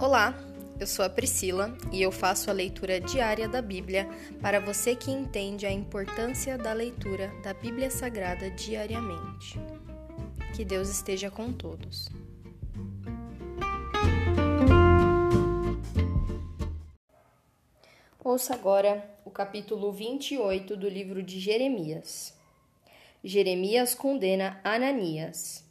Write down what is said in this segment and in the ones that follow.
Olá, eu sou a Priscila e eu faço a leitura diária da Bíblia para você que entende a importância da leitura da Bíblia Sagrada diariamente. Que Deus esteja com todos. Ouça agora o capítulo 28 do livro de Jeremias. Jeremias condena Ananias.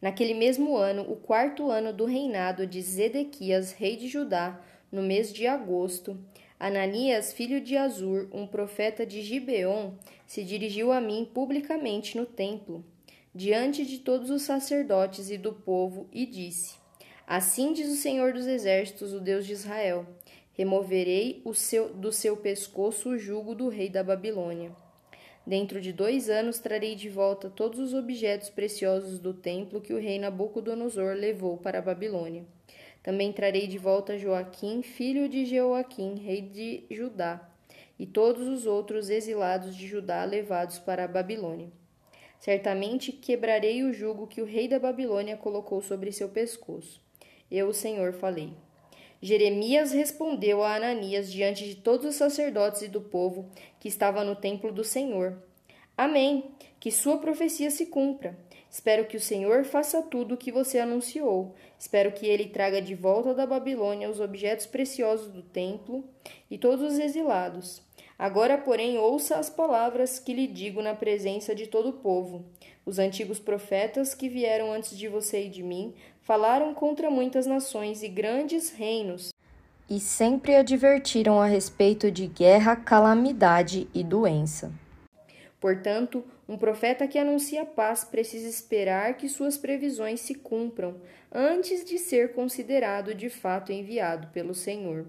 Naquele mesmo ano, o quarto ano do reinado de Zedequias, rei de Judá, no mês de agosto, Ananias, filho de Azur, um profeta de Gibeon, se dirigiu a mim publicamente no templo, diante de todos os sacerdotes e do povo, e disse: Assim diz o Senhor dos Exércitos, o Deus de Israel: Removerei seu, do seu pescoço o jugo do rei da Babilônia. Dentro de dois anos trarei de volta todos os objetos preciosos do templo que o rei Nabucodonosor levou para a Babilônia. Também trarei de volta Joaquim, filho de Jeoaquim, rei de Judá, e todos os outros exilados de Judá levados para a Babilônia. Certamente quebrarei o jugo que o rei da Babilônia colocou sobre seu pescoço. Eu, o Senhor, falei. Jeremias respondeu a Ananias diante de todos os sacerdotes e do povo que estava no templo do Senhor: Amém. Que sua profecia se cumpra. Espero que o Senhor faça tudo o que você anunciou. Espero que ele traga de volta da Babilônia os objetos preciosos do templo e todos os exilados. Agora, porém, ouça as palavras que lhe digo na presença de todo o povo. Os antigos profetas que vieram antes de você e de mim falaram contra muitas nações e grandes reinos e sempre advertiram a respeito de guerra, calamidade e doença. Portanto, um profeta que anuncia paz precisa esperar que suas previsões se cumpram antes de ser considerado de fato enviado pelo Senhor.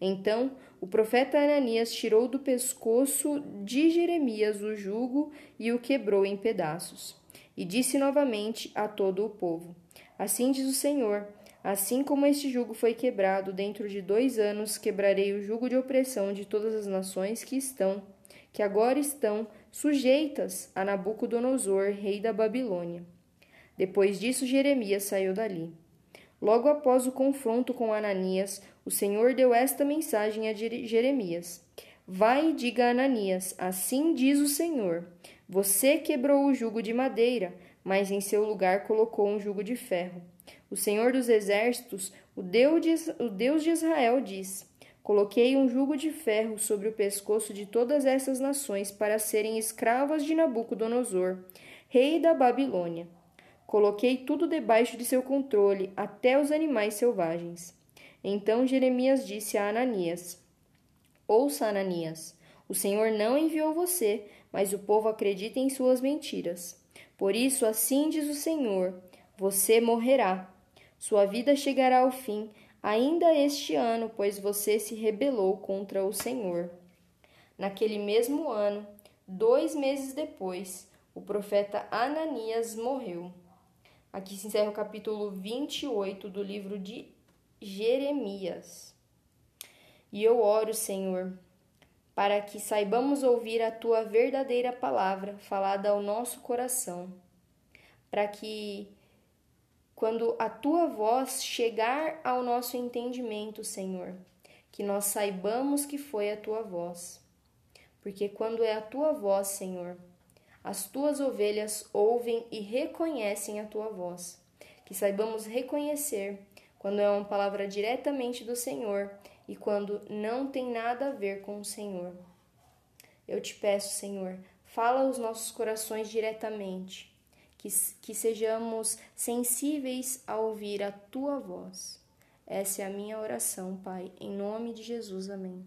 Então, o profeta Ananias tirou do pescoço de Jeremias o jugo e o quebrou em pedaços. E disse novamente a todo o povo: Assim diz o Senhor: Assim como este jugo foi quebrado, dentro de dois anos quebrarei o jugo de opressão de todas as nações que estão, que agora estão sujeitas a Nabucodonosor, rei da Babilônia. Depois disso, Jeremias saiu dali. Logo após o confronto com Ananias, o Senhor deu esta mensagem a Jeremias: Vai e diga a Ananias: Assim diz o Senhor: Você quebrou o jugo de madeira, mas em seu lugar colocou um jugo de ferro. O Senhor dos Exércitos, o Deus de, o Deus de Israel, diz: Coloquei um jugo de ferro sobre o pescoço de todas essas nações para serem escravas de Nabucodonosor, rei da Babilônia. Coloquei tudo debaixo de seu controle, até os animais selvagens. Então Jeremias disse a Ananias: Ouça, Ananias, o Senhor não enviou você, mas o povo acredita em suas mentiras. Por isso, assim diz o Senhor: você morrerá. Sua vida chegará ao fim, ainda este ano, pois você se rebelou contra o Senhor. Naquele mesmo ano, dois meses depois, o profeta Ananias morreu. Aqui se encerra o capítulo 28 do livro de Jeremias. E eu oro, Senhor, para que saibamos ouvir a tua verdadeira palavra falada ao nosso coração, para que quando a tua voz chegar ao nosso entendimento, Senhor, que nós saibamos que foi a tua voz. Porque quando é a tua voz, Senhor, as tuas ovelhas ouvem e reconhecem a tua voz. Que saibamos reconhecer quando é uma palavra diretamente do Senhor e quando não tem nada a ver com o Senhor. Eu te peço, Senhor, fala aos nossos corações diretamente, que, que sejamos sensíveis a ouvir a tua voz. Essa é a minha oração, Pai, em nome de Jesus. Amém.